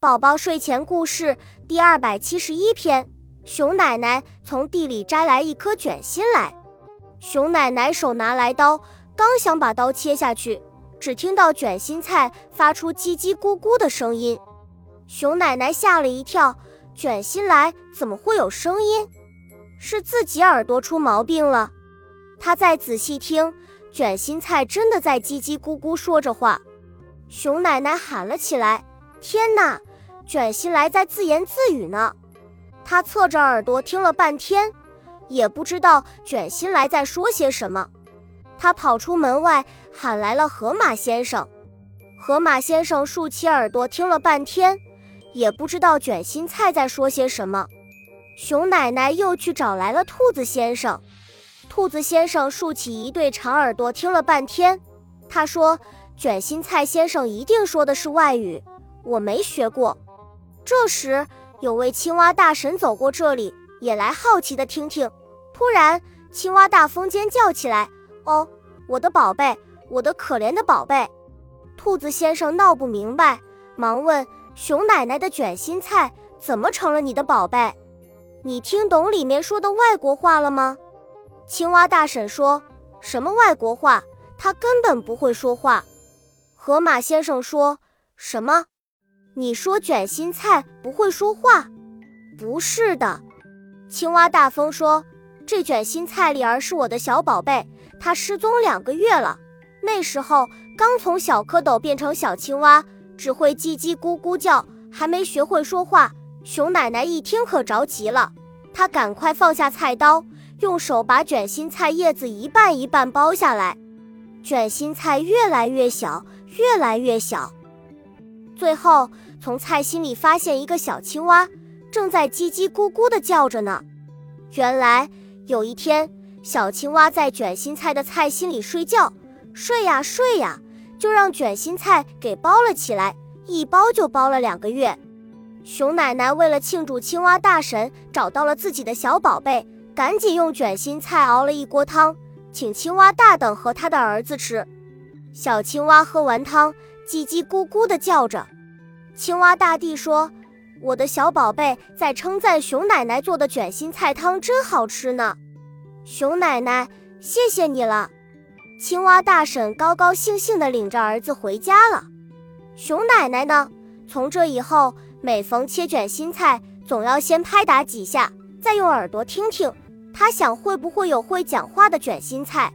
宝宝睡前故事第二百七十一篇：熊奶奶从地里摘来一颗卷心来。熊奶奶手拿来刀，刚想把刀切下去，只听到卷心菜发出叽叽咕咕的声音。熊奶奶吓了一跳，卷心来怎么会有声音？是自己耳朵出毛病了。她再仔细听，卷心菜真的在叽叽咕咕说着话。熊奶奶喊了起来：“天哪！”卷心来在自言自语呢，他侧着耳朵听了半天，也不知道卷心来在说些什么。他跑出门外，喊来了河马先生。河马先生竖起耳朵听了半天，也不知道卷心菜在说些什么。熊奶奶又去找来了兔子先生。兔子先生竖起一对长耳朵听了半天，他说：“卷心菜先生一定说的是外语，我没学过。”这时，有位青蛙大神走过这里，也来好奇的听听。突然，青蛙大风尖叫起来：“哦，我的宝贝，我的可怜的宝贝！”兔子先生闹不明白，忙问熊奶奶的卷心菜：“怎么成了你的宝贝？你听懂里面说的外国话了吗？”青蛙大婶说：“什么外国话？他根本不会说话。”河马先生说：“什么？”你说卷心菜不会说话？不是的，青蛙大风说：“这卷心菜里儿是我的小宝贝，它失踪两个月了。那时候刚从小蝌蚪变成小青蛙，只会叽叽咕咕叫，还没学会说话。”熊奶奶一听可着急了，她赶快放下菜刀，用手把卷心菜叶子一半一半剥下来。卷心菜越来越小，越来越小。最后，从菜心里发现一个小青蛙，正在叽叽咕咕地叫着呢。原来有一天，小青蛙在卷心菜的菜心里睡觉，睡呀睡呀，就让卷心菜给包了起来，一包就包了两个月。熊奶奶为了庆祝青蛙大神找到了自己的小宝贝，赶紧用卷心菜熬了一锅汤，请青蛙大等和他的儿子吃。小青蛙喝完汤。叽叽咕咕地叫着，青蛙大帝说：“我的小宝贝在称赞熊奶奶做的卷心菜汤真好吃呢。”熊奶奶，谢谢你了。青蛙大婶高高兴兴地领着儿子回家了。熊奶奶呢？从这以后，每逢切卷心菜，总要先拍打几下，再用耳朵听听，他想会不会有会讲话的卷心菜。